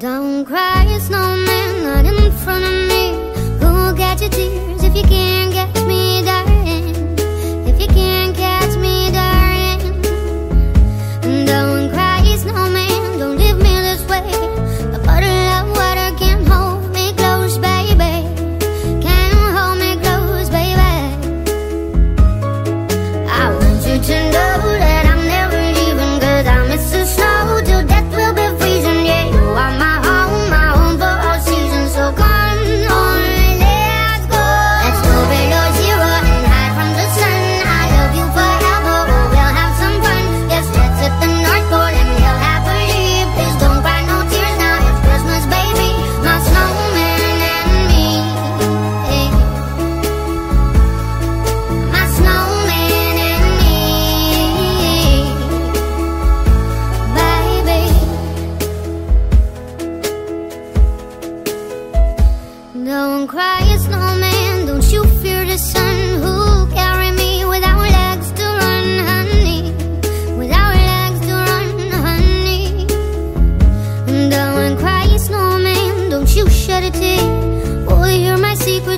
Don't cry, it's snowman, not in front of Don't cry a snowman, don't you fear the sun Who'll carry me? Without legs to run, honey. Without legs to run, honey. Don't cry a snowman, don't you shed a tear Oh, hear my secret.